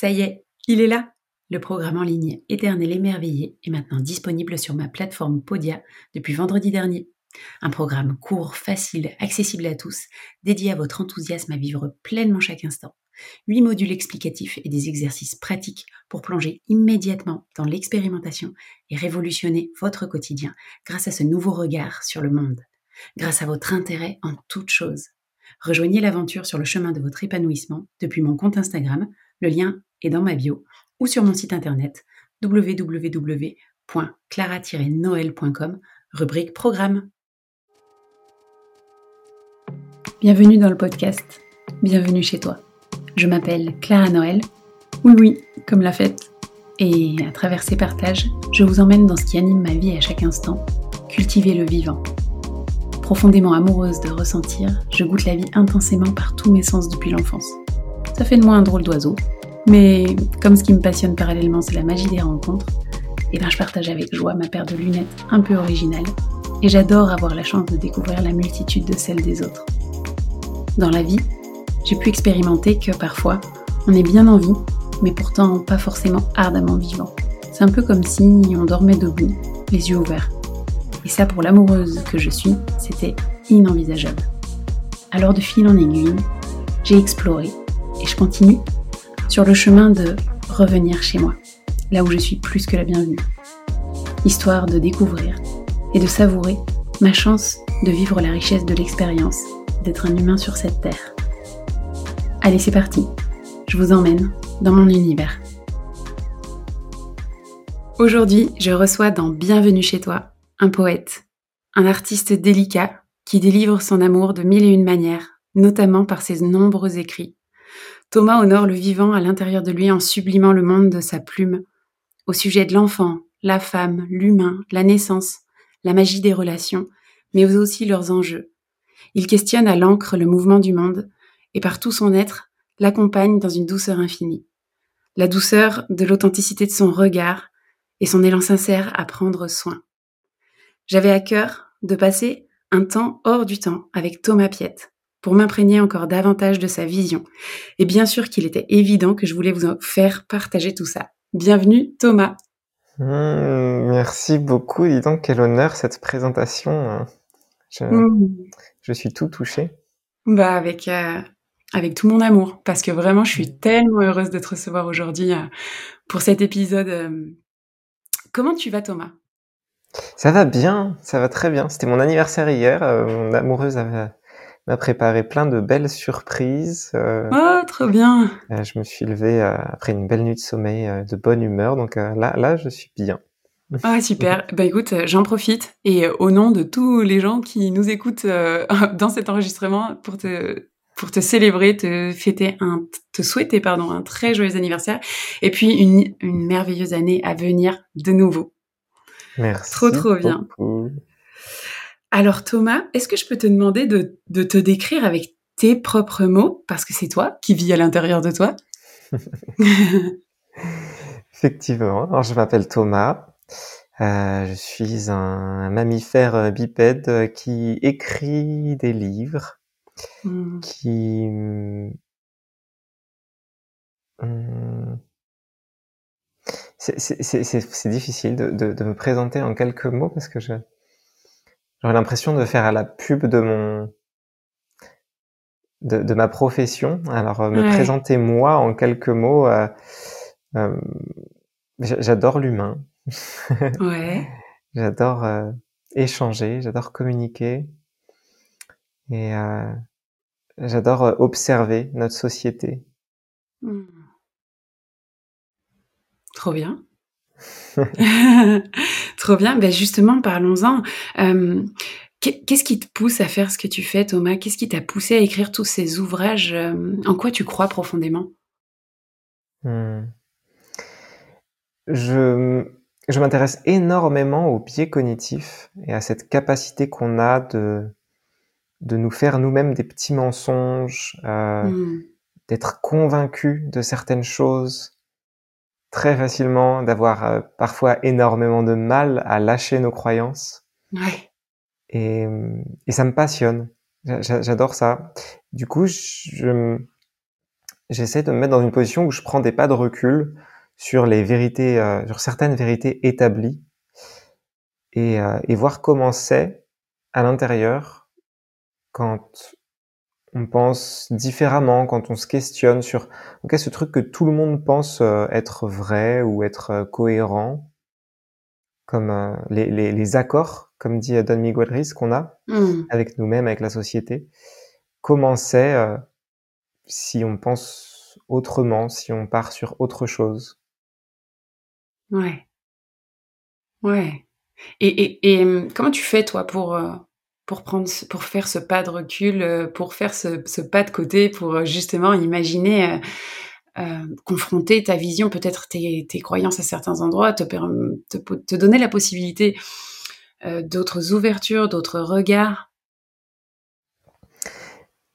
Ça y est, il est là Le programme en ligne Éternel émerveillé est maintenant disponible sur ma plateforme Podia depuis vendredi dernier. Un programme court, facile, accessible à tous, dédié à votre enthousiasme à vivre pleinement chaque instant. Huit modules explicatifs et des exercices pratiques pour plonger immédiatement dans l'expérimentation et révolutionner votre quotidien grâce à ce nouveau regard sur le monde, grâce à votre intérêt en toute chose. Rejoignez l'aventure sur le chemin de votre épanouissement depuis mon compte Instagram, le lien est dans ma bio, ou sur mon site internet www.clara-noël.com, rubrique Programme. Bienvenue dans le podcast, bienvenue chez toi. Je m'appelle Clara Noël, oui oui, comme la fête, et à travers ces partages, je vous emmène dans ce qui anime ma vie à chaque instant, cultiver le vivant. Profondément amoureuse de ressentir, je goûte la vie intensément par tous mes sens depuis l'enfance. Ça fait de moi un drôle d'oiseau, mais comme ce qui me passionne parallèlement, c'est la magie des rencontres, et eh bien je partage avec joie ma paire de lunettes un peu originale, et j'adore avoir la chance de découvrir la multitude de celles des autres. Dans la vie, j'ai pu expérimenter que parfois, on est bien en vie, mais pourtant pas forcément ardemment vivant. C'est un peu comme si on dormait debout, les yeux ouverts. Et ça, pour l'amoureuse que je suis, c'était inenvisageable. Alors de fil en aiguille, j'ai exploré, et je continue, sur le chemin de revenir chez moi, là où je suis plus que la bienvenue. Histoire de découvrir et de savourer ma chance de vivre la richesse de l'expérience d'être un humain sur cette terre. Allez, c'est parti. Je vous emmène dans mon univers. Aujourd'hui, je reçois dans Bienvenue chez toi un poète, un artiste délicat qui délivre son amour de mille et une manières, notamment par ses nombreux écrits. Thomas honore le vivant à l'intérieur de lui en sublimant le monde de sa plume, au sujet de l'enfant, la femme, l'humain, la naissance, la magie des relations, mais aussi leurs enjeux. Il questionne à l'encre le mouvement du monde, et par tout son être, l'accompagne dans une douceur infinie. La douceur de l'authenticité de son regard et son élan sincère à prendre soin. J'avais à cœur de passer un temps hors du temps avec Thomas Piette pour m'imprégner encore davantage de sa vision. Et bien sûr qu'il était évident que je voulais vous faire partager tout ça. Bienvenue Thomas. Mmh, merci beaucoup. Dis donc, quel honneur cette présentation. Je, mmh. je suis tout touché. Bah avec euh, avec tout mon amour, parce que vraiment, je suis tellement heureuse de te recevoir aujourd'hui euh, pour cet épisode. Euh. Comment tu vas, Thomas? Ça va bien, ça va très bien. C'était mon anniversaire hier. Mon amoureuse m'a préparé plein de belles surprises. oh, trop bien Je me suis levé après une belle nuit de sommeil, de bonne humeur. Donc là, là, je suis bien. Ah super. bah écoute, j'en profite et au nom de tous les gens qui nous écoutent dans cet enregistrement pour te pour te célébrer, te fêter un, te souhaiter pardon un très joyeux anniversaire et puis une, une merveilleuse année à venir de nouveau. Merci. Trop trop bien. Alors Thomas, est-ce que je peux te demander de, de te décrire avec tes propres mots parce que c'est toi qui vis à l'intérieur de toi? Effectivement. Alors je m'appelle Thomas. Euh, je suis un mammifère bipède qui écrit des livres Mmh. qui mmh, mmh, c'est difficile de, de, de, me présenter en quelques mots parce que j'aurais l'impression de faire à la pub de mon de, de ma profession. Alors euh, me présenter moi en quelques mots, euh, euh, j'adore l'humain. ouais. j'adore échanger, j'adore communiquer. Et j'adore observer notre société. Mmh. Trop bien. Trop bien. Ben justement, parlons-en. Euh, Qu'est-ce qui te pousse à faire ce que tu fais, Thomas? Qu'est-ce qui t'a poussé à écrire tous ces ouvrages? Euh, En quoi tu crois profondément? Mmh. Je, je m'intéresse énormément au biais cognitif et à cette capacité qu'on a de de nous faire nous-mêmes des petits mensonges, euh, mmh. d'être convaincus de certaines choses très facilement, d'avoir euh, parfois énormément de mal à lâcher nos croyances. Ouais. Et, et ça me passionne. J'adore ça. Du coup, je, j'essaie de me mettre dans une position où je prends des pas de recul sur les vérités, euh, sur certaines vérités établies et, euh, et voir comment c'est à l'intérieur quand on pense différemment, quand on se questionne sur ok ce truc que tout le monde pense euh, être vrai ou être cohérent, comme les, les, les, accords, comme dit Don Miguel Ruiz, qu'on a mmh. avec nous-mêmes, avec la société. Comment c'est si on pense autrement, si on part sur autre chose? Ouais. Ouais. Et, et, et hum, comment tu fais, toi, pour, euh, pour, prendre, pour faire ce pas de recul, euh, pour faire ce, ce pas de côté, pour euh, justement imaginer, euh, confronter ta vision, peut-être tes, tes, croyances à certains endroits, te, te, te donner la possibilité d'autres ouvertures, d'autres regards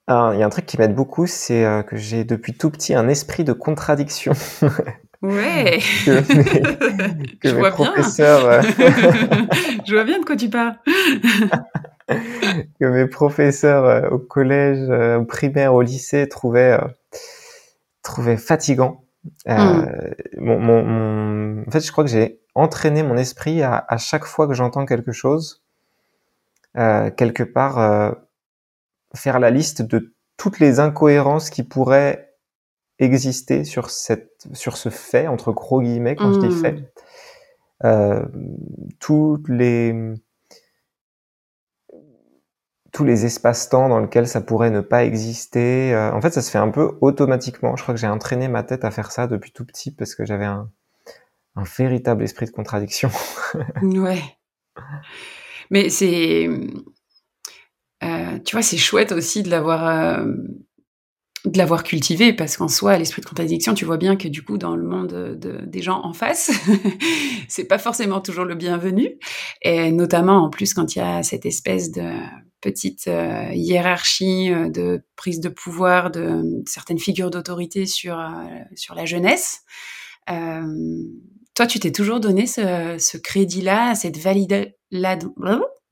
il y a un truc qui m'aide beaucoup, c'est que j'ai depuis tout petit un esprit de contradiction. Ouais. que Je vois professeurs. Bien. Je vois bien de quoi tu parles. que mes professeurs euh, au collège, au primaire, au lycée trouvaient trouvaient fatigant. Hmm. Mon, mon, En fait, je crois que j'ai entraîné mon esprit à, à chaque fois que j'entends quelque chose, quelque part faire la liste de toutes les incohérences qui pourraient exister sur cette sur ce fait entre gros guillemets quand je dis fait mmh. euh, toutes les tous les espaces-temps dans lesquels ça pourrait ne pas exister. Euh, en fait, ça se fait un peu automatiquement. Je crois que j'ai entraîné ma tête à faire ça depuis tout petit parce que j'avais un, véritable esprit de contradiction. ouais. Mais c'est euh, tu vois, c'est chouette aussi de l'avoir euh, de l'avoir cultivé parce qu'en soi, l'esprit de contradiction, tu vois bien que du coup, dans le monde de, des gens en face, c'est pas forcément toujours le bienvenu. Et notamment, en plus, quand il y a cette espèce de petite euh, hiérarchie de prise de pouvoir de, certaines figures d'autorité sur sur la jeunesse. toi, tu t'es toujours donné ce, ce crédit-là, cette validation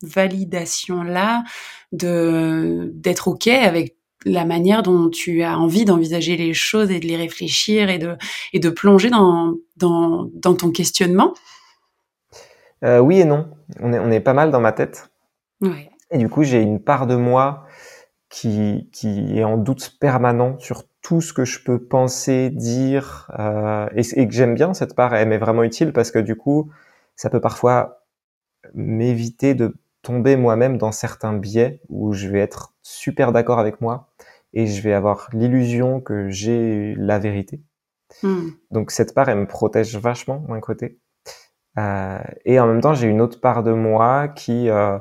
validation-là de d'être ok avec la manière dont tu as envie d'envisager les choses et de les réfléchir et de et de plonger dans dans, dans ton questionnement? Euh, Oui et non. On est on est pas mal dans ma tête. Ouais. Et du coup, j'ai une part de moi qui qui est en doute permanent sur tout ce que je peux penser, dire, euh, et, et, que j'aime bien cette part. Elle m'est vraiment utile parce que du coup, ça peut parfois m'éviter de tomber moi-même dans certains biais où je vais être super d'accord avec moi et je vais avoir l'illusion que j'ai la vérité. Hmm. Donc cette part, elle me protège vachement d'un côté. Euh, et en même temps, j'ai une autre part de moi qui euh,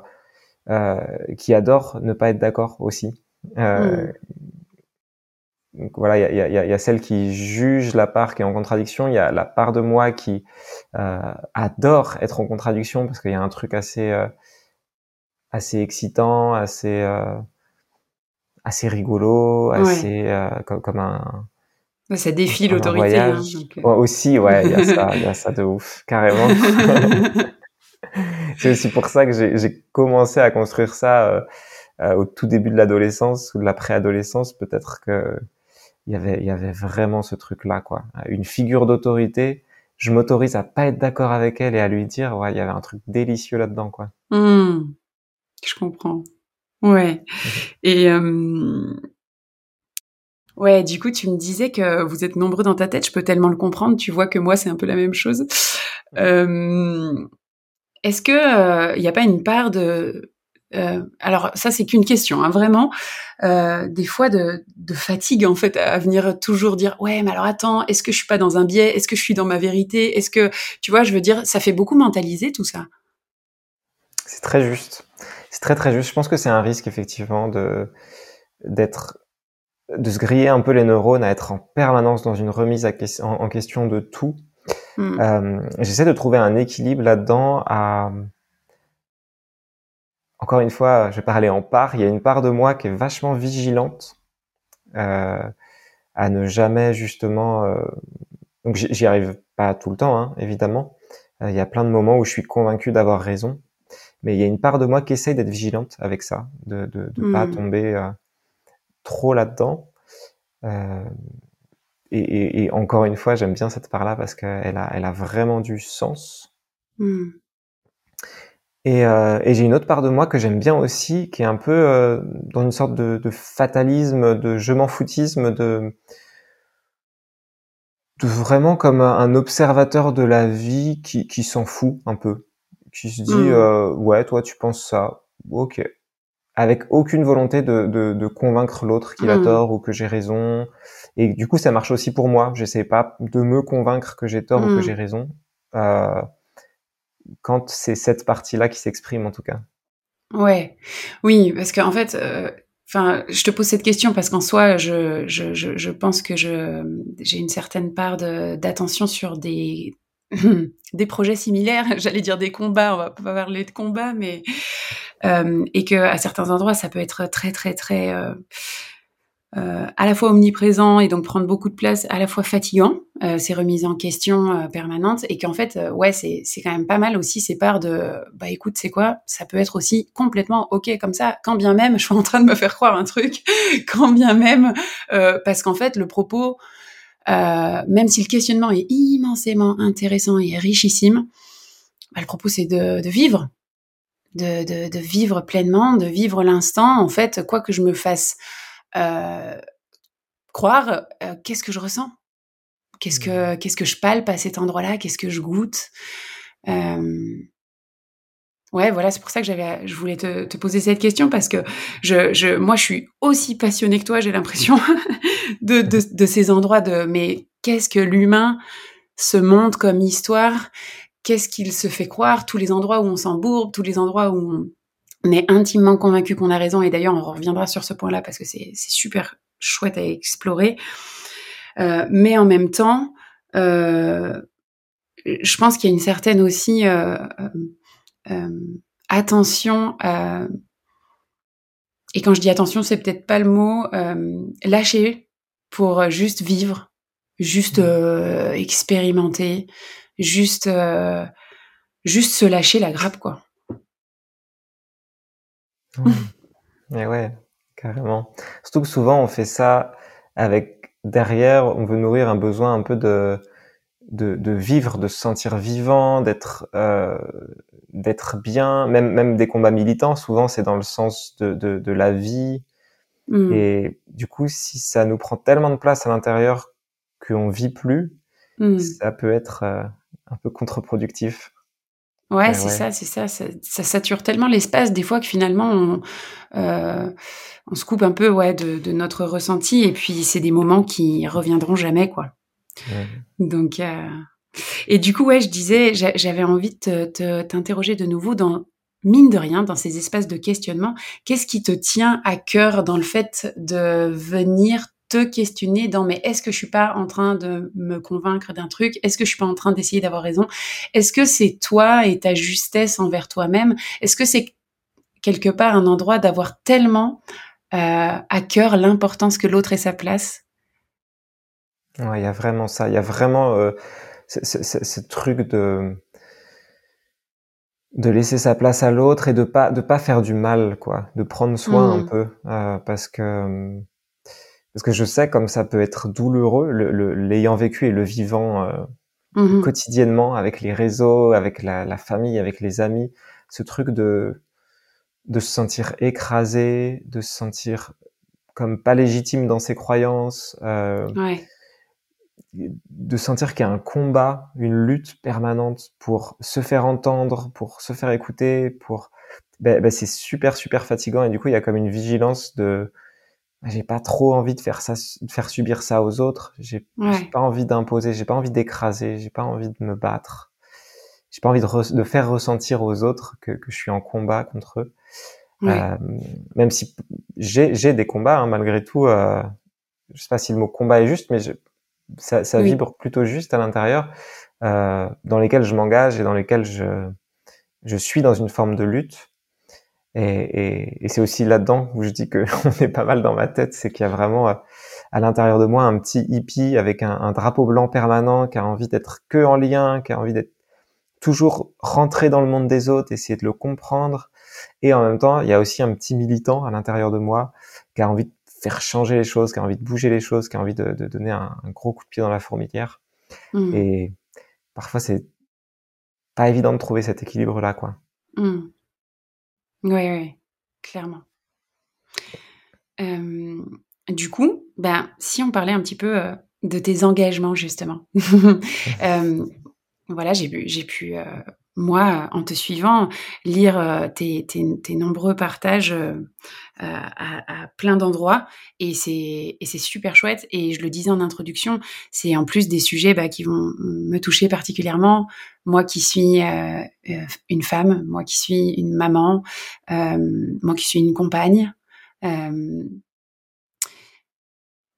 qui adore ne pas être d'accord aussi. Euh. Donc voilà, il y a, y, a, y a, celle qui juge la part qui est en contradiction. Il y a la part de moi qui euh, adore être en contradiction parce qu'il y a un truc assez euh, assez excitant, assez euh, assez rigolo, assez euh, comme, comme, un ça défie l'autorité. Hein, euh. aussi, ouais, il y a ça, il y a ça de ouf, carrément. c'est aussi pour ça que j'ai commencé à construire ça euh, au tout début de l'adolescence ou de la préadolescence. Peut-être que il y avait, il y avait vraiment ce truc-là, quoi. Une figure d'autorité. Je m'autorise à pas être d'accord avec elle et à lui dire, ouais, il y avait un truc délicieux là-dedans, quoi. Mmh. Je comprends. Ouais. Et euh, ouais, du coup, tu me disais que vous êtes nombreux dans ta tête. Je peux tellement le comprendre. Tu vois que moi, c'est un peu la même chose. Euh, Est-ce que il euh, n'y a pas une part de euh, alors ça c'est qu'une question, hein, vraiment. Euh, des fois de, de, fatigue en fait à venir toujours dire ouais mais alors attends est-ce que je suis pas dans un biais? Est-ce que je suis dans ma vérité? Est-ce que tu vois je veux dire ça fait beaucoup mentaliser tout ça. C'est très juste. C'est très très juste. Je pense que c'est un risque effectivement de d'être de se griller un peu les neurones, à être en permanence dans une remise en, question de tout. Hmm. Euh, J'essaie de trouver un équilibre là-dedans. À encore une fois, je vais parler en part. Il y a une part de moi qui est vachement vigilante euh, à ne jamais justement. Euh... Donc j'y arrive pas tout le temps, hein, évidemment. Euh, il y a plein de moments où je suis convaincu d'avoir raison mais il y a une part de moi qui essaye d'être vigilante avec ça, de de, de pas hmm. tomber euh, trop là-dedans, euh, et, et, encore une fois, j'aime bien cette part-là parce qu'elle a, elle a vraiment du sens. Mmh. Et, euh, et j'ai une autre part de moi que j'aime bien aussi, qui est un peu euh, dans une sorte de, de, fatalisme, de je m'en foutisme, de, de vraiment comme un observateur de la vie qui, qui s'en fout un peu, qui se dit mmh. euh, ouais toi tu penses ça, ok, avec aucune volonté de, de, de convaincre l'autre qu'il a mmh. tort ou que j'ai raison. Et du coup, ça marche aussi pour moi. J'essaie pas de me convaincre que j'ai tort ou que mmh. j'ai raison. Euh, quand c'est cette partie-là qui s'exprime, en tout cas. Ouais, oui, parce qu'en fait, euh, enfin, je te pose cette question parce qu'en soi, je, je, je, je, pense que je j'ai une certaine part d'attention sur des des projets similaires. J'allais dire des combats, on va pas parler de combats, mais et que à certains endroits, ça peut être très très très euh, euh, à la fois omniprésent et donc prendre beaucoup de place, à la fois fatigant, euh, ces remises en question euh, permanentes, et qu'en fait, euh, ouais, c'est c'est quand même pas mal aussi ces parts de, bah écoute, c'est quoi? Ça peut être aussi complètement ok comme ça, quand bien même je suis en train de me faire croire un truc, quand bien même, parce qu'en fait, le propos, même si le questionnement est immensément intéressant et richissime, bah, le propos c'est de, de vivre, de, de, de, vivre pleinement, de vivre l'instant. En fait, quoi que je me fasse euh, croire, euh, qu'est-ce que je ressens? Qu'est-ce que mmh. qu'est-ce que je palpe à cet endroit-là? Qu'est-ce que je goûte? Euh, Ouais, voilà, c'est pour ça que j'avais, je voulais te, te, poser cette question parce que je, je, moi, je suis aussi passionnée que toi. J'ai l'impression de, de, de, ces endroits de, mais qu'est-ce que l'humain se montre comme histoire? Qu'est-ce qu'il se fait croire Tous les endroits où on s'embourbe, tous les endroits où on, est intimement convaincu qu'on a raison, et d'ailleurs on reviendra sur ce point-là parce que c'est super chouette à explorer. Euh, mais en même temps, euh, je pense qu'il y a une certaine aussi euh, attention et quand je dis attention, c'est peut-être pas le mot lâcher pour juste vivre, juste mmh. expérimenter, juste juste se lâcher la grappe quoi. Et ouais, carrément. Surtout que souvent on fait ça avec derrière, on veut nourrir un besoin un peu de de, de vivre, de se sentir vivant, d'être euh, d'être bien. Même même des combats militants, souvent c'est dans le sens de de, de la vie. Mmh. Et du coup, si ça nous prend tellement de place à l'intérieur qu'on vit plus, mmh. ça peut être euh, un peu contre-productif. Ouais, c'est ça, c'est ça, ça, sature tellement l'espace des fois que finalement on, euh, on se coupe un peu ouais de, de notre ressenti et puis c'est des moments qui reviendront jamais quoi. Donc euh... et du coup ouais je disais j'avais envie de t'interroger de nouveau dans mine de rien dans ces espaces de questionnement qu'est-ce qui te tient à cœur dans le fait de venir te questionner dans mais est-ce que je suis pas en train de me convaincre d'un truc? Est-ce que je suis pas en train d'essayer d'avoir raison? Est-ce que c'est toi et ta justesse envers toi-même? Est-ce que c'est quelque part un endroit d'avoir tellement euh, à cœur l'importance que l'autre ait sa place? Ouais, il y a vraiment ça. Il y a vraiment euh, ce truc de de laisser sa place à l'autre et de pas de pas faire du mal, quoi, de prendre soin un mmh. peu, euh, parce que parce que je sais comme ça peut être douloureux, l'ayant le, vécu et le vivant euh, mmh quotidiennement avec les réseaux, avec la, la, famille, avec les amis, ce truc de de se sentir écrasé, de se sentir comme pas légitime dans ses croyances, euh, ouais. de sentir qu'il y a un combat, une lutte permanente pour se faire entendre, pour se faire écouter, pour ben, ben c'est super super fatigant. Et du coup il y a comme une vigilance de j'ai pas trop envie de faire ça, de faire subir ça aux autres. J'ai pas envie d'imposer, j'ai pas envie d'écraser, j'ai pas envie de me battre. J'ai pas envie de, de, faire ressentir aux autres que, que, je suis en combat contre eux. Euh, même si j'ai des combats, hein, malgré tout. Euh, je sais pas si le mot combat est juste, mais je, ça, ça vibre plutôt juste à l'intérieur, euh, dans lesquels je m'engage et dans lesquels je, je suis dans une forme de lutte. Et, et, et c'est aussi là-dedans où je dis que on est pas mal dans ma tête, c'est qu'il y a vraiment euh, à l'intérieur de moi un petit hippie avec un, un, drapeau blanc permanent qui a envie d'être que en lien, qui a envie d'être toujours rentré dans le monde des autres, essayer de le comprendre. Et en même temps, il y a aussi un petit militant à l'intérieur de moi qui a envie de faire changer les choses, qui a envie de bouger les choses, qui a envie de, donner un, gros coup de pied dans la fourmilière. Mmh. Et parfois, c'est pas évident de trouver cet équilibre-là, quoi. Mmh. Oui, oui, clairement. du coup, ben, si on parlait un petit peu de tes engagements, justement. voilà, j'ai pu, moi, en te suivant, lire tes, nombreux partages euh, à, plein d'endroits et c'est super chouette. Et je le disais en introduction, c'est en plus des sujets bah, qui vont me toucher particulièrement. Moi qui suis une femme, moi qui suis une maman, moi qui suis une compagne.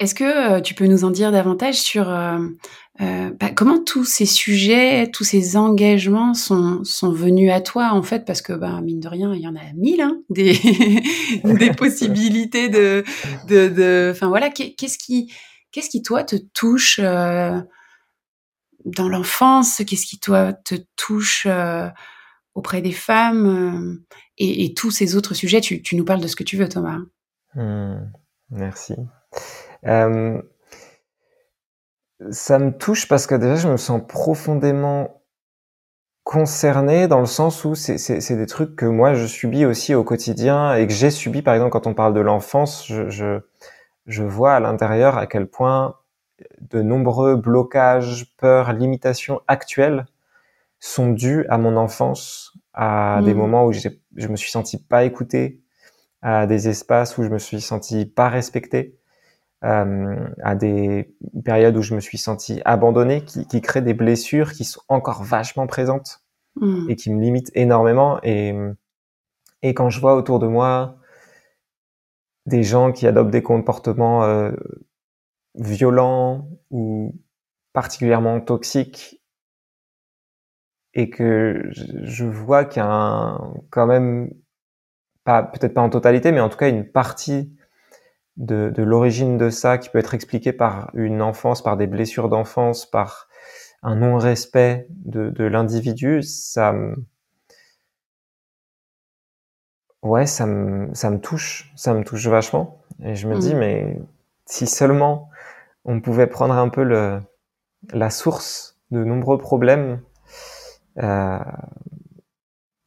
Est-ce que tu peux nous en dire davantage sur euh, bah, comment tous ces sujets, tous ces engagements sont, sont venus à toi en fait? Parce que bah, mine de rien, il y en a mille hein, des, des possibilités de, de, enfin voilà, qu'est-ce qui, qu'est-ce qui toi te touche euh, dans l'enfance? Qu'est-ce qui toi te touche euh, auprès des femmes et, tous ces autres sujets? Tu, tu, nous parles de ce que tu veux, Thomas. Mmh, merci ça me touche parce que déjà, je me sens profondément concerné dans le sens où c'est des trucs que moi, je subis aussi au quotidien et que j'ai subi, par exemple, quand on parle de l'enfance, je, je, je, vois à l'intérieur à quel point de nombreux blocages, peurs, limitations actuelles sont dus à mon enfance, à des mmh. moments où je me suis senti pas écouté, à des espaces où je me suis senti pas respecté euh, à des périodes où je me suis senti abandonné, qui, qui créent des blessures qui sont encore vachement présentes mmh. et qui me limitent énormément. Et, et quand je vois autour de moi des gens qui adoptent des comportements euh, violents ou particulièrement toxiques et que je vois qu'il y a un, quand même pas peut-être pas en totalité mais en tout cas une partie de, de l'origine de ça qui peut être expliqué par une enfance, par des blessures d'enfance, par un non-respect de, de l'individu, ça me... Ouais, ça me, ça me touche, ça me touche vachement. Et je me dis, mmh. mais si seulement on pouvait prendre un peu le, la source de nombreux problèmes, euh,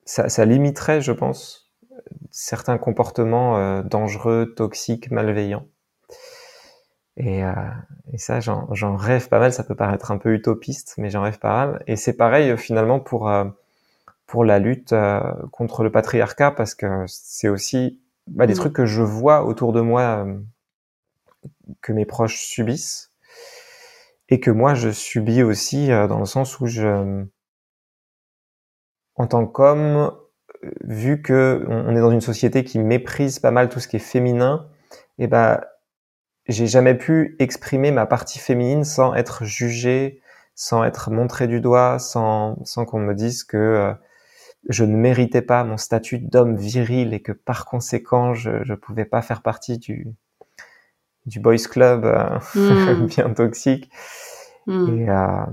ça, ça limiterait, je pense, certains comportements euh, dangereux, toxiques, malveillants. Et, euh, et ça, j'en rêve pas mal. Ça peut paraître un peu utopiste, mais j'en rêve pas mal. Et c'est pareil euh, finalement pour pour la lutte contre le patriarcat, parce que c'est aussi bah, des mmh. trucs que je vois autour de moi que mes proches subissent et que moi je subis aussi dans le sens où je en tant qu'homme vu que on est dans une société qui méprise pas mal tout ce qui est féminin, et eh ben j'ai jamais pu exprimer ma partie féminine sans être jugé, sans être montré du doigt, sans sans qu'on me dise que euh, je ne méritais pas mon statut d'homme viril et que par conséquent je ne pouvais pas faire partie du du boys club euh, hmm. bien toxique. Hmm. Et, euh,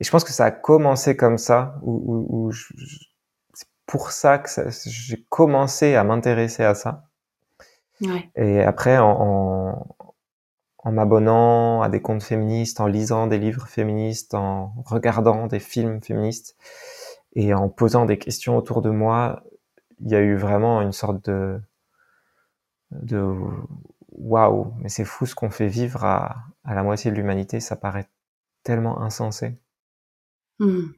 et, je pense que ça a commencé comme ça, où, où, je, pour ça que j'ai commencé à m'intéresser à ça. Ouais. Et après, en, en, m'abonnant à des comptes féministes, en lisant des livres féministes, en regardant des films féministes et en posant des questions autour de moi, il y a eu vraiment une sorte de de waouh, mais c'est fou ce qu'on fait vivre à, à la moitié de l'humanité, ça paraît tellement insensé. Mmh.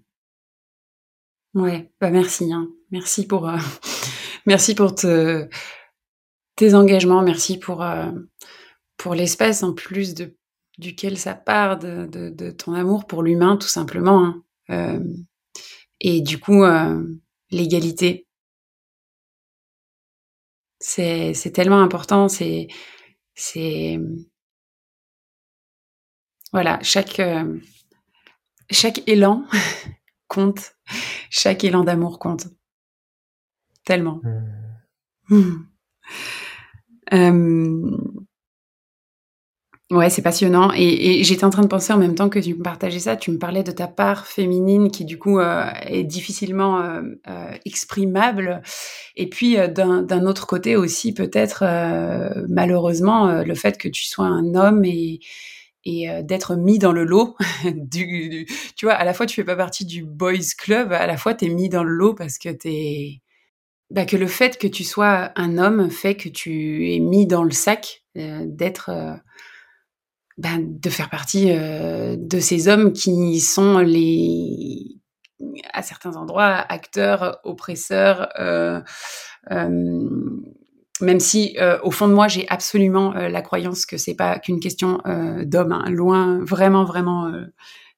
Ouais, bah merci, hein. Merci pour euh, merci pour te, tes engagements, merci pour euh, pour l'espace en plus de duquel ça part de, de, ton amour pour l'humain tout simplement, hein. euh, et du coup l'égalité, c'est tellement important, c'est c'est voilà chaque chaque élan compte. Chaque élan d'amour compte. Tellement. Hmm. Hmm. Euh, Ouais, c'est passionnant. Et, j'étais en train de penser en même temps que tu me partageais ça, tu me parlais de ta part féminine qui du coup euh, est difficilement euh, euh, exprimable. Et puis d'un autre côté aussi peut-être malheureusement le fait que tu sois un homme et, et d'être mis dans le lot. du, tu vois, à la fois tu fais pas partie du boys club, à la fois tu es mis dans le lot parce que t'es bah, que le fait que tu sois un homme fait que tu es mis dans le sac d'être ben, de faire partie euh, de ces hommes qui sont les, à certains endroits, acteurs, oppresseurs, euh, euh, même si au fond de moi j'ai absolument la croyance que c'est pas qu'une question d'hommes, hein. loin, vraiment, vraiment.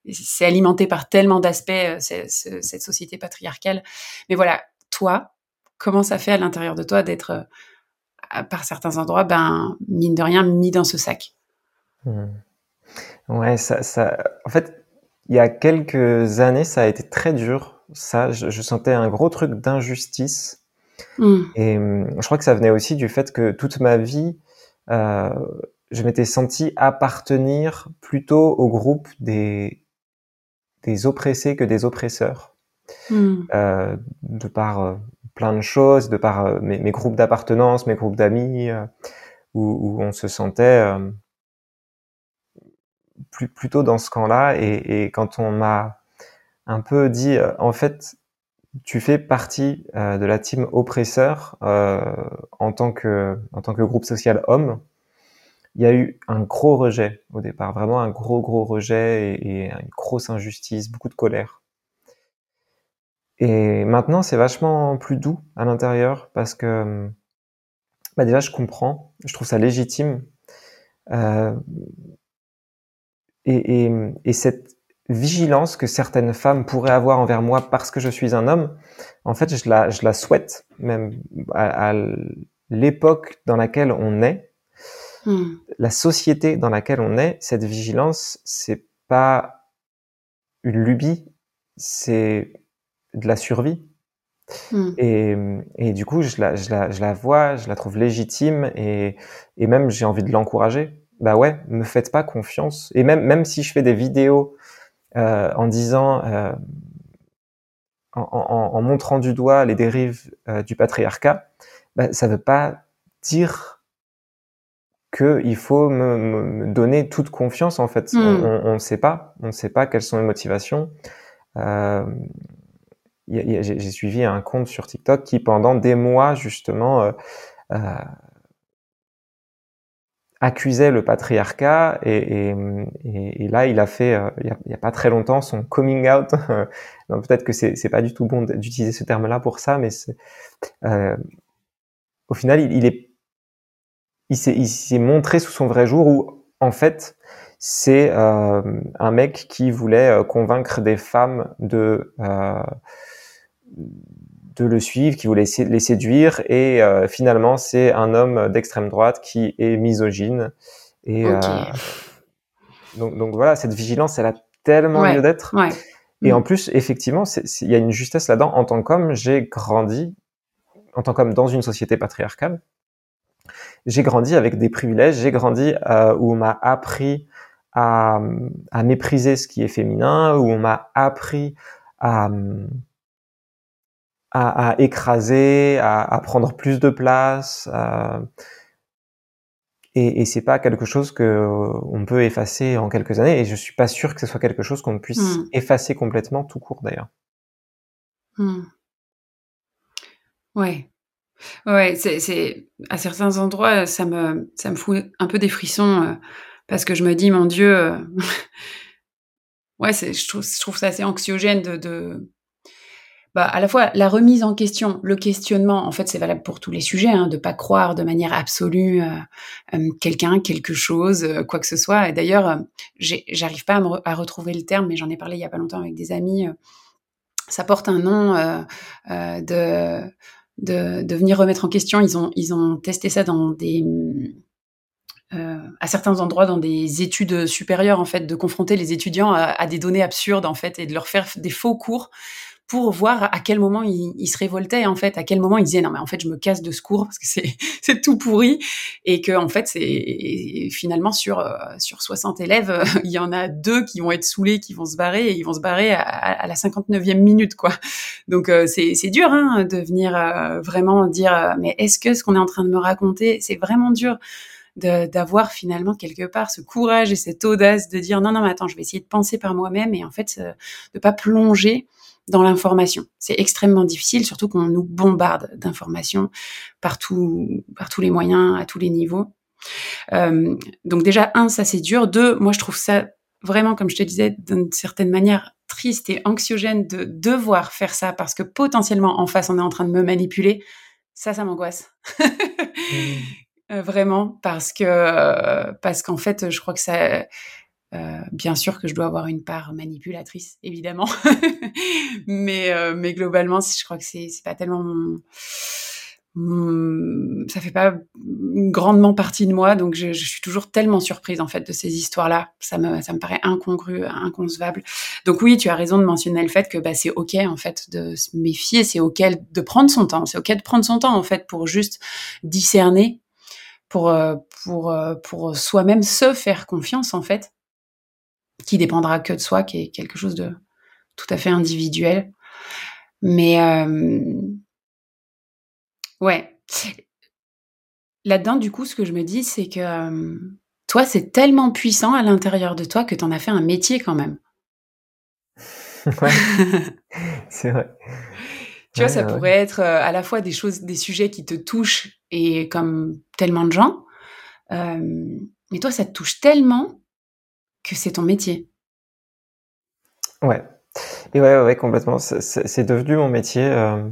c'est alimenté par tellement d'aspects cette société patriarcale. Mais voilà, toi, comment ça fait à l'intérieur de toi d'être, par certains endroits, ben mine de rien, mis dans ce sac? Mmh. Ouais, ça, ça, en fait, il y a quelques années, ça a été très dur. Ça, je, sentais un gros truc d'injustice. Mmh. Et mmh, je crois que ça venait aussi du fait que toute ma vie, euh, je m'étais senti appartenir plutôt au groupe des, des oppressés que des oppresseurs. Euh, de par euh, plein de choses, de par euh, mes, mes, groupes d'appartenance, mes groupes d'amis, euh, où, où, on se sentait plus, plutôt dans ce camp-là. Et, et, quand on m'a un peu dit, euh, en fait, tu fais partie euh, de la team oppresseur euh, en tant que en tant que groupe social homme. Il y a eu un gros rejet au départ, vraiment un gros gros rejet et, et une grosse injustice, beaucoup de colère. Et maintenant, c'est vachement plus doux à l'intérieur parce que bah déjà, je comprends, je trouve ça légitime. Euh, et, et, et, cette vigilance que certaines femmes pourraient avoir envers moi parce que je suis un homme, en fait, je la, je la souhaite même à, à l'époque dans laquelle on est, hmm. la société dans laquelle on est, cette vigilance, c'est pas une lubie, c'est de la survie. Hmm. Et, et, du coup, je la, je, la, je la vois, je la trouve légitime et, et même j'ai envie de l'encourager bah ouais, me faites pas confiance. Et même, même si je fais des vidéos euh, en disant, euh, en, en, en, montrant du doigt les dérives euh, du patriarcat, bah, ça veut pas dire qu'il faut me, me, donner toute confiance en fait. Hmm. On ne sait pas, on ne sait pas quelles sont les motivations. Euh, j'ai suivi un compte sur TikTok qui pendant des mois justement euh, euh, accusait le patriarcat et, là il a fait euh, il, y a, pas très longtemps son coming out. Peut-être que c'est pas du tout bon d'utiliser ce terme là pour ça mais au final il, il est il s'est montré sous son vrai jour où en fait c'est un mec qui voulait convaincre des femmes de de le suivre, qui voulait les séduire, et euh, finalement c'est un homme d'extrême droite qui est misogyne. Et euh, donc, donc, voilà, cette vigilance, elle a tellement lieu d'être. Ouais. Et mm. en plus, effectivement, il y a une justesse là-dedans. En tant qu'homme, j'ai grandi, en tant qu'homme dans une société patriarcale, j'ai grandi avec des privilèges, j'ai grandi euh, où on m'a appris à, à, mépriser ce qui est féminin, où on m'a appris à, à, à écraser, à, à, prendre plus de place. Et, et c'est pas quelque chose que euh, on peut effacer en quelques années. Et je suis pas sûr que ce soit quelque chose qu'on puisse hmm. effacer complètement, tout court d'ailleurs. Mmh. Ouais. Ouais, c'est, à certains endroits, ça me, ça me fout un peu des frissons euh, parce que je me dis, mon Dieu, euh, ouais, c'est, je trouve, je trouve ça assez anxiogène de, de, bah, à la fois la remise en question, le questionnement, en fait, c'est valable pour tous les sujets, hein, de pas croire de manière absolue euh, euh, quelqu'un, quelque chose, euh, quoi que ce soit. Et d'ailleurs, j'arrive pas à, retrouver le terme, mais j'en ai parlé il y a pas longtemps avec des amis. ça porte un nom de, de, de venir remettre en question. Ils ont ils ont testé ça dans des à certains endroits dans des études supérieures en fait de confronter les étudiants à, à, des données absurdes en fait et de leur faire des faux cours pour voir à quel moment il, se révoltait en fait, à quel moment il disait non mais en fait je me casse de ce cours parce que c'est c'est tout pourri et que en fait c'est finalement sur euh, sur 60 élèves euh, il y en a deux qui vont être saoulés, qui vont se barrer et ils vont se barrer à, la 59e minute quoi. Donc euh, c'est c'est dur hein, de venir vraiment dire mais est-ce que ce qu'on est en train de me raconter c'est vraiment dur d'avoir finalement quelque part ce courage et cette audace de dire non non mais attends je vais essayer de penser par moi-même et en fait de pas plonger dans l'information. C'est extrêmement difficile, surtout qu'on nous bombarde d'informations par, par tous les moyens, à tous les niveaux. Euh, donc déjà, un, ça c'est dur. Deux, moi je trouve ça vraiment, comme je te disais, d'une certaine manière triste et anxiogène de devoir faire ça parce que potentiellement en face on est en train de me manipuler. Ça, ça m'angoisse. Mmh. euh, vraiment parce que parce qu'en fait, je crois que ça euh, bien sûr que je dois avoir une part manipulatrice, évidemment, mais euh, mais globalement, je crois que c'est pas tellement mon, ça fait pas grandement partie de moi, donc je, je, suis toujours tellement surprise en fait de ces histoires-là. Ça me ça me paraît incongru, inconcevable. Donc oui, tu as raison de mentionner le fait que bah c'est ok en fait de se méfier, c'est ok de prendre son temps, c'est ok de prendre son temps en fait pour juste discerner, pour euh, pour pour soi-même se faire confiance en fait qui dépendra que de soi, qui est quelque chose de tout à fait individuel. Mais euh, ouais, là-dedans, du coup, ce que je me dis, c'est que euh, toi, c'est tellement puissant à l'intérieur de toi que tu en as fait un métier quand même. ouais, c'est vrai. Tu vois, ça pourrait être euh, à la fois des choses, des sujets qui te touchent et comme tellement de gens. mais toi, ça te touche tellement que c'est ton métier. Ouais. Et ouais, ouais, complètement. C'est devenu mon métier euh,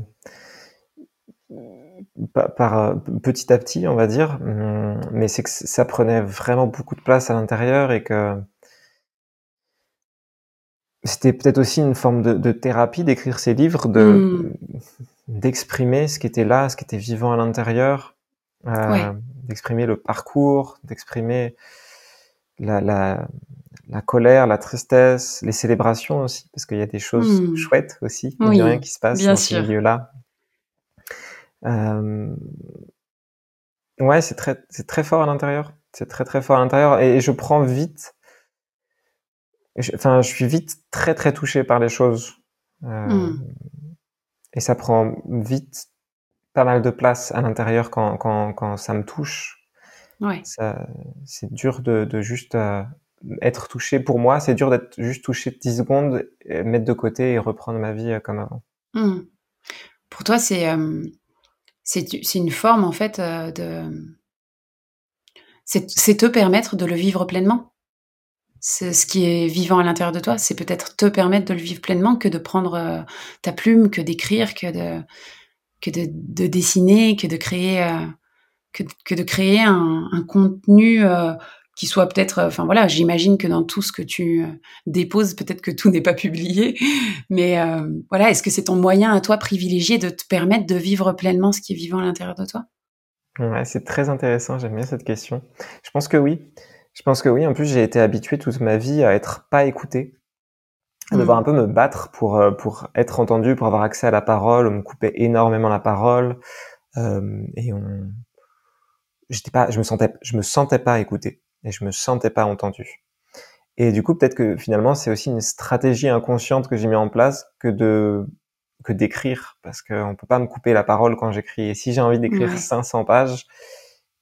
par, euh, petit à petit, on va dire. Hum, mais c'est que ça prenait vraiment beaucoup de place à l'intérieur et que c'était peut-être aussi une forme de, thérapie d'écrire ces livres, de mmh. d'exprimer ce qui était là, ce qui était vivant à l'intérieur, euh, d'exprimer le parcours, d'exprimer la, la, la colère, la tristesse, les célébrations aussi, parce qu'il y a des choses hmm. chouettes aussi, il a rien qui se passe dans ce milieu-là. Euh... Ouais, c'est très, c'est très fort à l'intérieur. C'est très très fort à l'intérieur et je prends vite. Enfin, je suis vite très très touché par les choses. Euh... Hmm. Et ça prend vite pas mal de place à l'intérieur quand, quand, quand ça me touche. Ouais. C'est dur de, de juste euh, être touché. Pour moi, c'est dur d'être juste touché 10 secondes, mettre de côté et reprendre ma vie euh, comme avant. Mmh. Pour toi, c'est euh, une forme en fait euh, de. C'est te permettre de le vivre pleinement. C'est ce qui est vivant à l'intérieur de toi. C'est peut-être te permettre de le vivre pleinement que de prendre ta plume, que d'écrire, que de que de, de, dessiner, que de créer que, de créer un, contenu euh, qui soit peut-être, euh, enfin voilà, j'imagine que dans tout ce que tu euh, déposes, peut-être que tout n'est pas publié, mais voilà, est-ce que c'est ton moyen à toi privilégié de te permettre de vivre pleinement ce qui est vivant à l'intérieur de toi? Ouais, c'est très intéressant, j'aime bien cette question. Je pense que oui. Je pense que oui. En plus, j'ai été habitué toute ma vie à être pas écouté, à devoir mmh. un peu me battre pour pour être entendu, pour avoir accès à la parole. On me coupait énormément la parole et on j'étais pas, je me sentais, je me sentais pas écouté et je me sentais pas entendu. Et du coup, peut-être que finalement, c'est aussi une stratégie inconsciente que j'ai mis en place que de que d'écrire, parce qu'on peut pas me couper la parole quand j'écris. Et si j'ai envie d'écrire 500 pages,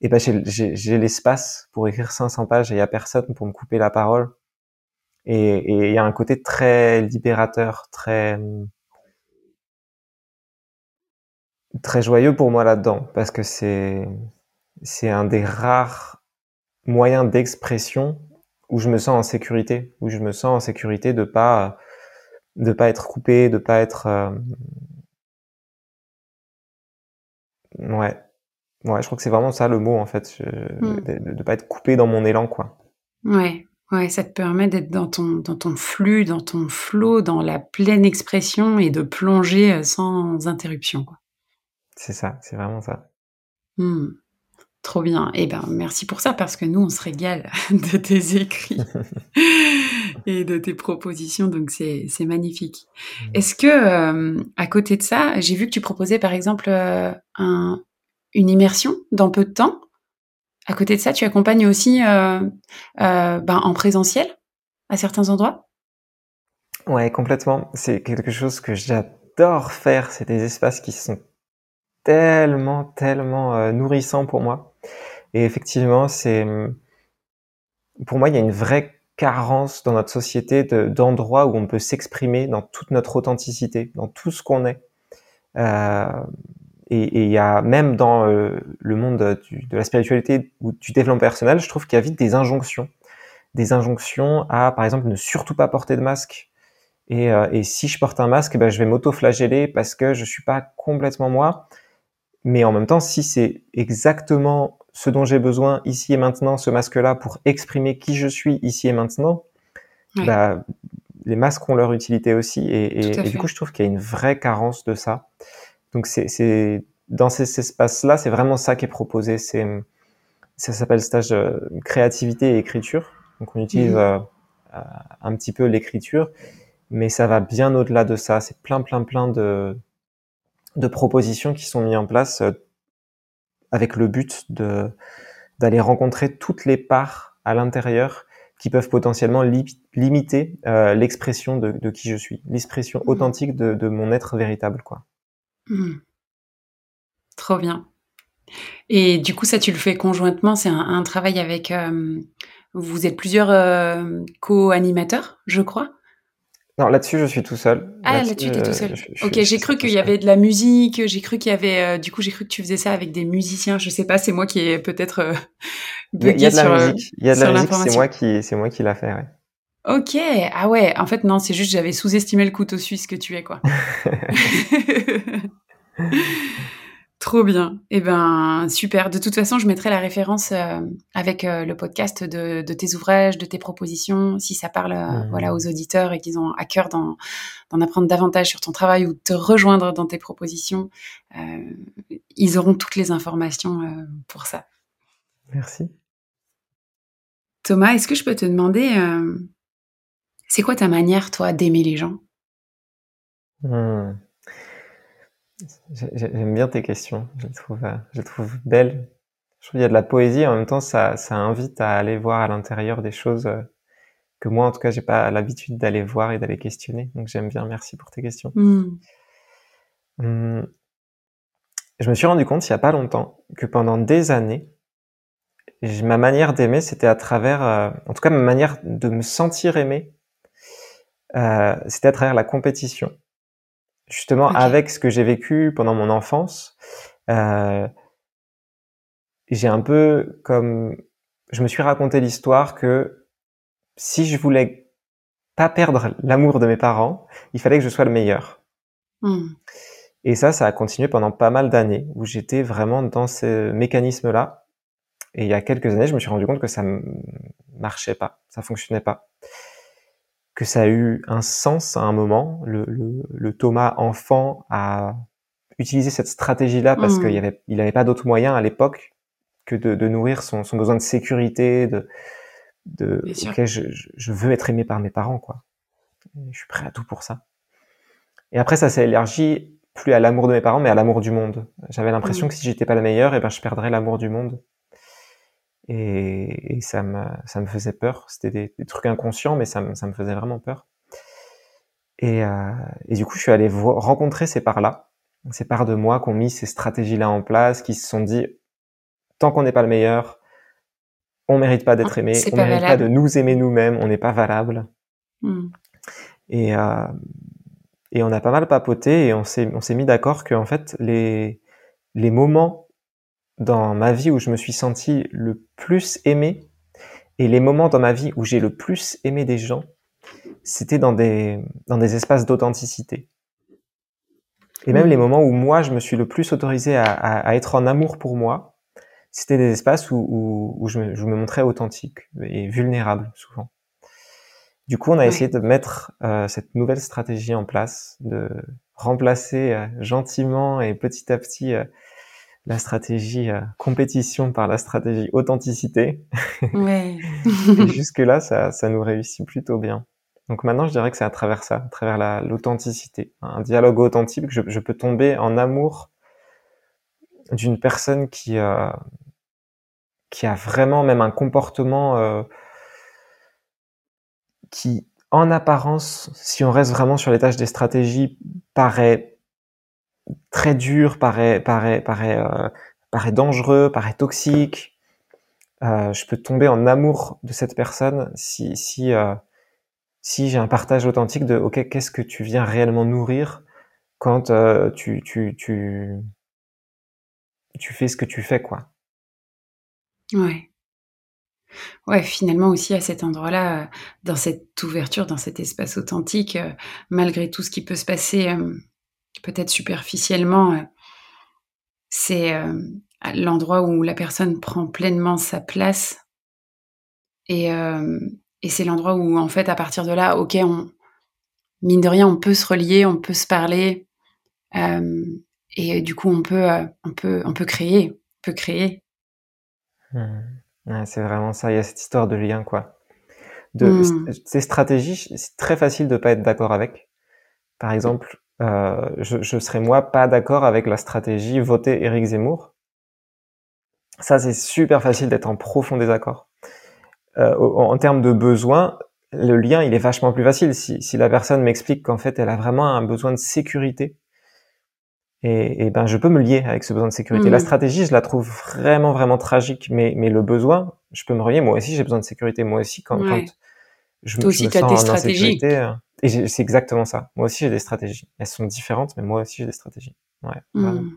et eh ben j'ai l'espace pour écrire 500 pages et il y a personne pour me couper la parole. Et il y a un côté très libérateur, très très joyeux pour moi là-dedans, parce que c'est c'est un des rares moyens d'expression où je me sens en sécurité, où je me sens en sécurité de pas de pas être coupé, de pas être euh, ouais ouais je crois que c'est vraiment ça le mot en fait hmm. de, de, pas être coupé dans mon élan quoi. Ouais ouais ça te permet d'être dans ton dans ton flux, dans ton flot, dans la pleine expression et de plonger euh, sans interruption quoi. C'est ça, c'est vraiment ça. Hmm. Trop bien. Eh ben, merci pour ça parce que nous, on se régale de tes écrits. et de tes propositions, donc c'est magnifique. Mmh. Est-ce que, euh, à côté de ça, j'ai vu que tu proposais par exemple euh, un, une immersion dans peu de temps. À côté de ça, tu accompagnes aussi euh, ben, en présentiel à certains endroits? Ouais, complètement. C'est quelque chose que j'adore faire. C'est des espaces qui sont tellement, tellement nourrissants pour moi. Et effectivement, c'est pour moi, il y a une vraie carence dans notre société d'endroits où on peut s'exprimer dans toute notre authenticité, dans tout ce qu'on est. Euh, et il y a même dans euh, le monde de la spiritualité ou du développement personnel, je trouve qu'il y a vite des injonctions. Des injonctions à, par exemple, ne surtout pas porter de masque. Et, euh, et si je porte un masque, ben, je vais m'auto-flageller parce que je suis pas complètement moi. Mais en même temps, si c'est exactement ce dont j'ai besoin ici et maintenant, ce masque-là, pour exprimer qui je suis ici et maintenant, bah, les masques ont leur utilité aussi. Et, du coup, je trouve qu'il y a une vraie carence de ça. Donc, c'est dans ces, espaces-là, c'est vraiment ça qui est proposé. C'est ça s'appelle stage créativité et écriture. Donc, on utilise mmh. euh, euh, un petit peu l'écriture, mais ça va bien au-delà de ça. C'est plein, plein, plein de de propositions qui sont mises en place euh, avec le but de d'aller rencontrer toutes les parts à l'intérieur qui peuvent potentiellement limiter euh, l'expression de, de, qui je suis, l'expression mmh. authentique de, de, mon être véritable, quoi. Mmh. Trop bien. Et du coup, ça, tu le fais conjointement. C'est un, un, travail avec. Euh, vous êtes plusieurs euh, co-animateurs, je crois? Non, là-dessus, je suis tout seul. Ah, là-dessus, tu es tout seul. ok, j'ai cru qu'il y avait de la musique, j'ai cru qu'il y avait, euh, du coup, j'ai cru que tu faisais ça avec des musiciens. Je sais pas, c'est moi qui ai peut-être euh, Il y a de la musique. Il y a de la musique, c'est moi qui, c'est moi qui l'a fait, ouais. Ok, ah ouais, en fait, non, c'est juste, j'avais sous-estimé le couteau suisse que tu es, quoi. Trop bien. Eh ben, super. De toute façon, je mettrai la référence euh, avec euh, le podcast de, tes ouvrages, de tes propositions, si ça parle euh, mmh. voilà, aux auditeurs et qu'ils ont à cœur d'en, apprendre davantage sur ton travail ou de te rejoindre dans tes propositions. ils auront toutes les informations pour ça. Merci. Thomas, est-ce que je peux te demander, c'est quoi ta manière, toi, d'aimer les gens? Mmh. J'aime bien tes questions. Je les trouve, euh, je les trouve belles. Je trouve qu'il y a de la poésie. En même temps, ça, ça invite à aller voir à l'intérieur des choses euh, que moi, en tout cas, j'ai pas l'habitude d'aller voir et d'aller questionner. Donc, j'aime bien. Merci pour tes questions. Hmm. Hum. Je me suis rendu compte il y a pas longtemps que pendant des années, ma manière d'aimer, c'était à travers, euh, en tout cas, ma manière de me sentir aimé, euh, c'était à travers la compétition justement avec ce que j'ai vécu pendant mon enfance, euh, j'ai un peu comme je me suis raconté l'histoire que si je voulais pas perdre l'amour de mes parents, il fallait que je sois le meilleur. Mmh. Et ça, ça a continué pendant pas mal d'années où j'étais vraiment dans ce mécanisme-là. Et il y a quelques années, je me suis rendu compte que ça marchait pas, ça fonctionnait pas que ça a eu un sens à un moment. Le, le, le Thomas enfant a utilisé cette stratégie-là parce mmh. qu'il avait, il avait pas d'autre moyen à l'époque que de, de nourrir son, son, besoin de sécurité, de, de ok, je, je, veux être aimé par mes parents, quoi. je suis prêt à tout pour ça. Et après, ça s'est élargi plus à l'amour de mes parents, mais à l'amour du monde. J'avais l'impression mmh. que si j'étais pas la meilleure, et eh ben, je perdrais l'amour du monde et, et, ça, me, ça me faisait peur. C'était des, des, trucs inconscients, mais ça me, ça me faisait vraiment peur. Et, euh, et du coup, je suis allé rencontrer ces parts-là, ces parts de moi qui ont mis ces stratégies-là en place, qui se sont dit, tant qu'on n'est pas le meilleur, on mérite pas d'être ah, aimé, on mérite pas de nous aimer nous-mêmes, on n'est pas valable. Hmm. Et, euh, et on a pas mal papoté et on s'est, on s'est mis d'accord que en fait les, les moments dans ma vie où je me suis senti le plus aimé et les moments dans ma vie où j'ai le plus aimé des gens, c'était dans des, dans des espaces d'authenticité. Et même les mmh. moments où moi, je me suis le plus autorisé à, à, être en amour pour moi, c'était des espaces où, où, où je, me, je, me, montrais authentique et vulnérable souvent. Du coup, on a essayé de mettre euh, cette nouvelle stratégie en place, de remplacer euh, gentiment et petit à petit euh, la stratégie euh, compétition par la stratégie authenticité. Ouais. et jusque là, ça, ça nous réussit plutôt bien. Donc maintenant, je dirais que c'est à travers ça, à travers l'authenticité, un dialogue authentique, que je, peux tomber en amour d'une personne qui euh, qui a vraiment même un comportement euh, qui, en apparence, si on reste vraiment sur les tâches des stratégies, paraît très dur, paraît paraît paraît euh, paraît dangereux, paraît toxique. Euh, je peux tomber en amour de cette personne si si euh, si j'ai un partage authentique de ok qu'est-ce que tu viens réellement nourrir quand tu, tu, tu, tu fais ce que tu fais quoi. Ouais. Ouais, finalement aussi à cet endroit-là, dans cette ouverture, dans cet espace authentique, malgré tout ce qui peut se passer peut-être superficiellement, c'est l'endroit où la personne prend pleinement sa place et, et c'est l'endroit où, en fait, à partir de là, ok, on, mine de rien, on peut se relier, on peut se parler, euh, et du coup, on peut, euh, on peut, on peut créer, on peut créer. Mmh. c'est vraiment ça. Il y a cette histoire de lien, quoi. De mmh. ces stratégies, c'est très facile de pas être d'accord avec. Par exemple, euh, je, je serais moi pas d'accord avec la stratégie voter Éric Zemmour. Ça, c'est super facile d'être en profond désaccord. Euh, en termes de besoins, le lien, il est vachement plus facile. Si, si la personne m'explique qu'en fait, elle a vraiment un besoin de sécurité, et, et, ben je peux me lier avec ce besoin de sécurité. La mmh. stratégie, je la trouve vraiment vraiment tragique, mais mais le besoin, je peux me relier. Moi aussi, j'ai besoin de sécurité. Moi aussi, quand, quand je, Toi aussi, me sens en insécurité, euh, et c'est exactement ça. Moi aussi, j'ai des stratégies. Elles sont différentes, mais moi aussi, j'ai des stratégies. Ouais. Mmh.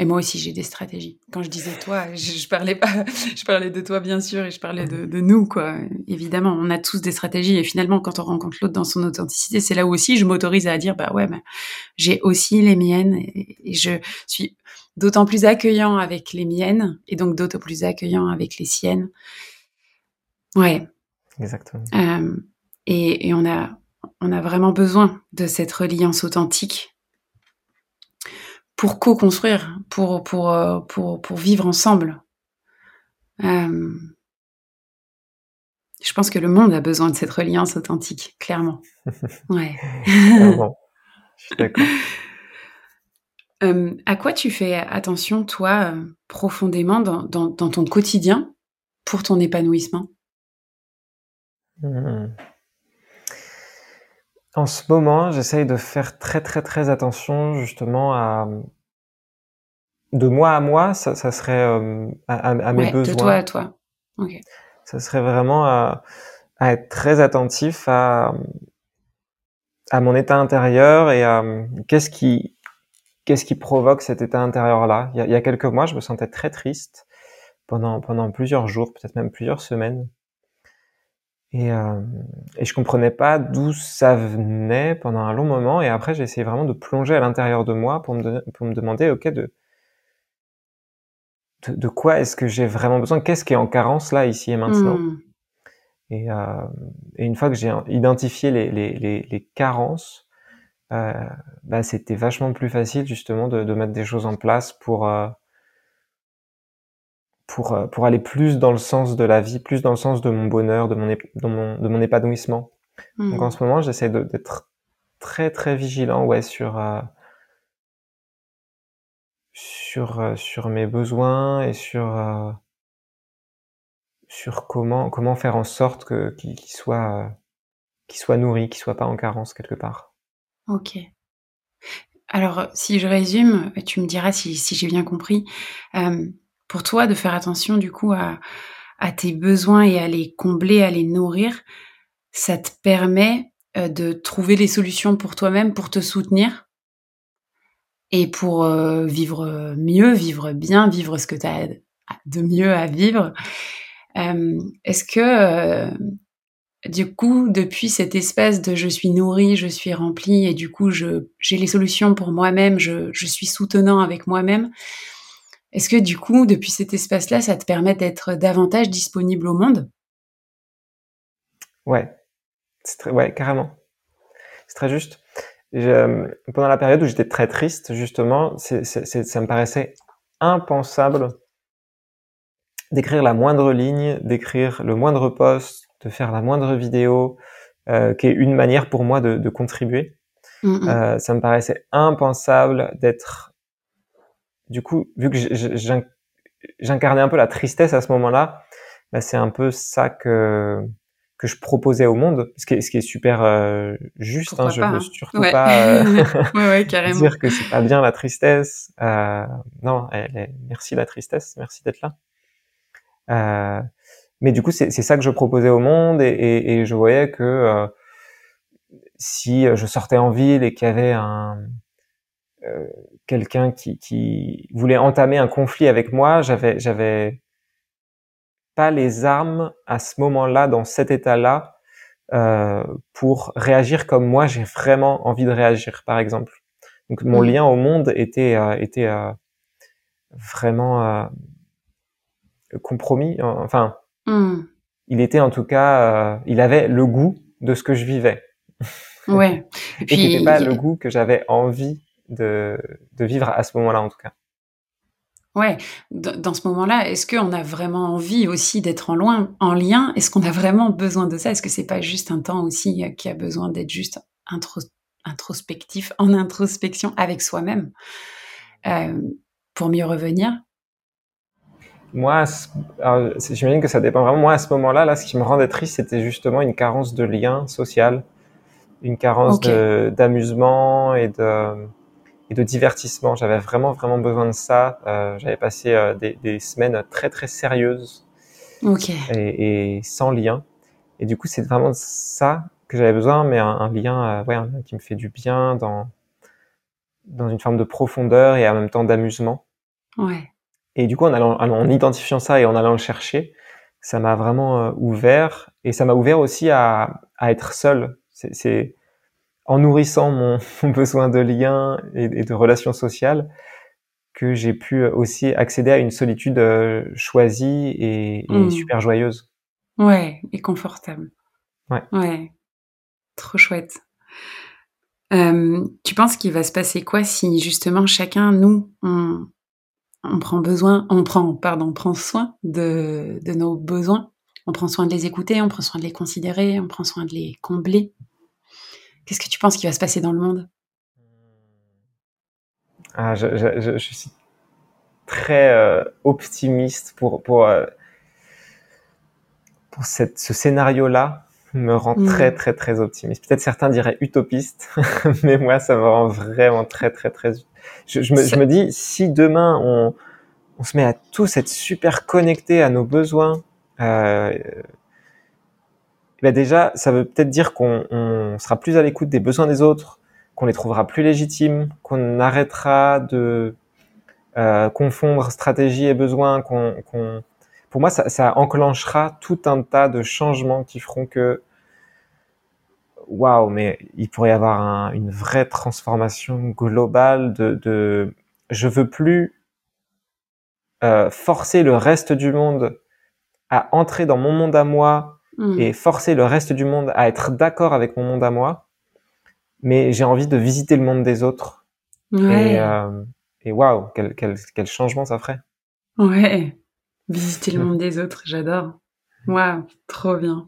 Et moi aussi, j'ai des stratégies. Quand je disais toi, je, parlais pas, je parlais de toi bien sûr, et je parlais de, de, nous quoi. Évidemment, on a tous des stratégies, et finalement, quand on rencontre l'autre dans son authenticité, c'est là où aussi je m'autorise à dire bah ouais, bah, j'ai aussi les miennes, et, je suis d'autant plus accueillant avec les miennes, et donc d'autant plus accueillant avec les siennes. Ouais. Exactement. Euh, et, et on a, on a vraiment besoin de cette reliance authentique pour co-construire, pour, pour, euh, pour, pour vivre ensemble. Euh, je pense que le monde a besoin de cette reliance authentique, clairement. Ouais. je suis d'accord. Euh, à quoi tu fais attention, toi, profondément dans, dans, ton quotidien pour ton épanouissement? Hmm. En ce moment, j'essaye de faire très très très attention justement à de moi à moi, ça, ça serait euh, à, à, mes besoins. De toi à toi. Okay. Ça serait vraiment à, à, être très attentif à à mon état intérieur et à qu'est-ce qui qu'est-ce qui provoque cet état intérieur là. Il y, a, il y a quelques mois, je me sentais très triste pendant pendant plusieurs jours, peut-être même plusieurs semaines. Et, euh, et je comprenais pas d'où ça venait pendant un long moment. Et après, j'ai essayé vraiment de plonger à l'intérieur de moi pour me, pour me demander, ok, de, de, de quoi est-ce que j'ai vraiment besoin? Qu'est-ce qui est en carence là, ici et maintenant? Mmh. et, euh, et, une fois que j'ai identifié les, les, les, les carences, euh, bah, c'était vachement plus facile justement de, de, mettre des choses en place pour euh, pour, euh, pour aller plus dans le sens de la vie, plus dans le sens de mon bonheur, de mon, de mon, de mon épanouissement. Donc en mmh. ce moment, j'essaie d'être très très vigilant ouais, sur, euh, sur, euh, sur mes besoins et sur, euh, sur comment, comment faire en sorte que, qu'il, soit, qu'il soit nourri, qu'il soit pas en carence quelque part. Ok. Alors, si je résume, tu me diras si, si j'ai bien compris. Pour toi de faire attention du coup à, tes besoins et à les combler, à les nourrir, ça te permet euh, de trouver des solutions pour toi-même, pour te soutenir et pour euh, vivre mieux, vivre bien, vivre ce que tu as de mieux à vivre. Euh, Est-ce que du coup, depuis cet espace de je suis nourrie, je suis remplie et du coup, j'ai les solutions pour moi-même, je, je suis soutenant avec moi-même, est-ce que du coup, depuis cet espace-là, ça te permet d'être davantage disponible au monde? Ouais, très, ouais, carrément. C'est très juste. Euh, pendant la période où j'étais très triste, justement, ça me paraissait impensable d'écrire la moindre ligne, d'écrire le moindre post, de faire la moindre vidéo, euh, qui est une manière pour moi de, de contribuer. Mm, mm. Euh, ça me paraissait impensable d'être, du coup, vu que j'incarnais un peu la tristesse à ce moment-là, bah, c'est un peu ça que que je proposais au monde, ce qui est, ce qui est super euh, juste. Hein, je veux hein. surtout pas euh, ouais, ouais, dire que c'est pas bien la tristesse. Euh, non, merci la tristesse, merci d'être là. Euh, mais du coup, c'est ça que je proposais au monde et, et, et je voyais que euh, si je sortais en ville et qu'il y avait un quelqu'un qui, qui voulait entamer un conflit avec moi, j'avais j'avais pas les armes à ce moment-là, dans cet état-là, euh, pour réagir comme moi j'ai vraiment envie de réagir, par exemple. Donc mon lien au monde était euh, était euh, vraiment euh, compromis. Enfin, hmm. il était en tout cas, il avait le goût de ce que je vivais. Ouais. Et puis, Et n'était pas le goût que j'avais envie de, de vivre à ce moment-là, en tout cas. Ouais, dans ce moment-là, est-ce qu'on a vraiment envie aussi d'être en loin, en lien? Est-ce qu'on a vraiment besoin de ça? Est-ce que c'est pas juste un temps aussi euh, qui a besoin d'être juste introspectif, en introspection avec soi-même? Euh, pour mieux revenir? Moi, j'imagine que ça dépend vraiment. Moi, à ce moment-là, là, ce qui me rendait triste, c'était justement une carence de lien social, une carence d'amusement et de et de divertissement. J'avais vraiment vraiment besoin de ça. Euh, J'avais passé euh, des, des, semaines très très sérieuses et, et, sans lien. Et du coup, c'est vraiment ça que j'avais besoin, mais un, lien, euh, ouais, un lien qui me fait du bien dans dans une forme de profondeur et en même temps d'amusement. Ouais. Et du coup, en, allant, en identifiant ça et en allant le chercher, ça m'a vraiment euh, ouvert et ça m'a ouvert aussi à, à être seul. C'est en nourrissant mon, besoin de lien et, de relations sociales que j'ai pu aussi accéder à une solitude euh, choisie et, mmh. super joyeuse. Ouais, et confortable. Ouais. Ouais. Trop chouette. Euh, tu penses qu'il va se passer quoi si justement chacun, nous, on, on prend besoin, on prend, pardon, on prend soin de, de nos besoins, on prend soin de les écouter, on prend soin de les considérer, on prend soin de les combler, Qu'est-ce que tu penses qui va se passer dans le monde? Ah, je, suis très euh, optimiste pour, pour, euh, pour cette, ce scénario-là me rend hmm. très très très optimiste. Peut-être certains diraient utopiste, mais moi ça me rend vraiment très très très. Je, je, me, je me, dis si demain on, on se met à tous être super connectés à nos besoins, euh, ben déjà, ça veut peut-être dire qu'on on sera plus à l'écoute des besoins des autres, qu'on les trouvera plus légitimes, qu'on arrêtera de euh, confondre stratégie et besoin, qu'on, pour moi, ça, ça, enclenchera tout un tas de changements qui feront que, waouh, mais il pourrait y avoir un, une vraie transformation globale de, de je veux plus euh, forcer le reste du monde à entrer dans mon monde à moi Mm. et forcer le reste du monde à être d'accord avec mon monde à moi, mais j'ai envie de visiter le monde des autres. Et, euh, et waouh, quel, quel, quel changement ça ferait. Ouais, visiter le monde des autres, j'adore. Waouh, trop bien.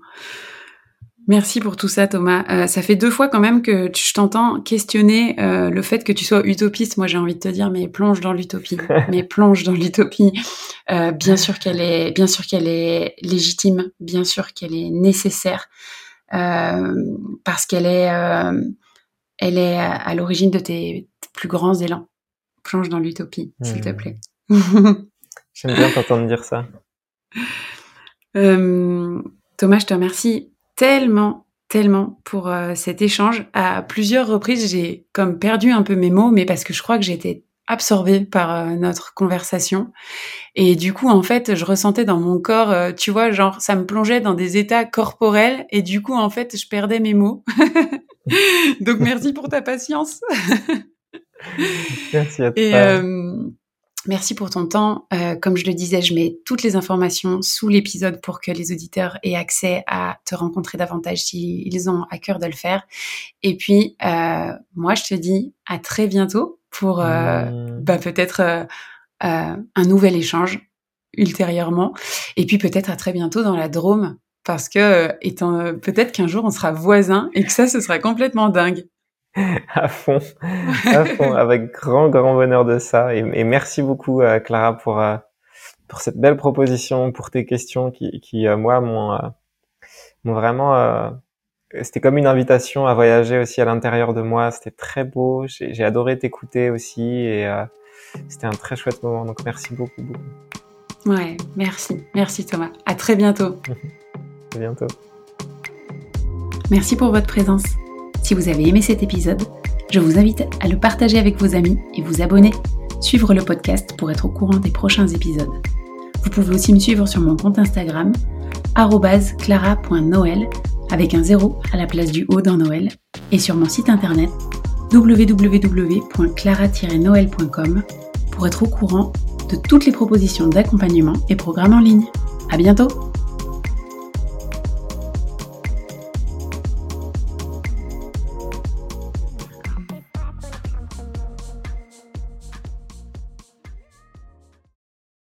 Merci pour tout ça, Thomas. Euh, ça fait deux fois quand même que je t'entends questionner euh, le fait que tu sois utopiste. Moi, j'ai envie de te dire, mais plonge dans l'utopie, mais plonge dans l'utopie. Euh, bien sûr qu'elle est, bien sûr qu'elle est légitime, bien sûr qu'elle est nécessaire, parce qu'elle est, elle est à l'origine de tes plus grands élans. Plonge dans l'utopie, s'il te hmm. plaît. J'aime bien t'entendre dire ça. Thomas, je te remercie tellement, tellement pour euh, cet échange. À plusieurs reprises, j'ai comme perdu un peu mes mots, mais parce que je crois que j'étais absorbée par euh, notre conversation. Et du coup, en fait, je ressentais dans mon corps, euh, tu vois, genre, ça me plongeait dans des états corporels. Et du coup, en fait, je perdais mes mots. Donc, merci pour ta patience. merci à toi. Et, Merci pour ton temps. Euh, comme je le disais, je mets toutes les informations sous l'épisode pour que les auditeurs aient accès à te rencontrer davantage s'ils ont à cœur de le faire. Et puis, euh, moi, je te dis à très bientôt pour euh, mmh. bah, peut-être un nouvel échange ultérieurement. Et puis peut-être à très bientôt dans la Drôme parce que étant peut-être qu'un jour on sera voisins et que ça, ce sera complètement dingue. à fond, à fond, avec grand grand bonheur de ça. Et, merci beaucoup Clara pour pour cette belle proposition, pour tes questions qui, qui moi m'ont vraiment c'était comme une invitation à voyager aussi à l'intérieur de moi. C'était très beau. J'ai adoré t'écouter aussi et euh, c'était un très chouette moment. Donc merci beaucoup, beaucoup. Ouais, merci. Merci Thomas. À très bientôt. à bientôt. Merci pour votre présence. Si vous avez aimé cet épisode, je vous invite à le partager avec vos amis et vous abonner. Suivre le podcast pour être au courant des prochains épisodes. Vous pouvez aussi me suivre sur mon compte Instagram, clara.noël avec un zéro à la place du O dans Noël, et sur mon site internet www.clara-noël.com pour être au courant de toutes les propositions d'accompagnement et programmes en ligne. À bientôt!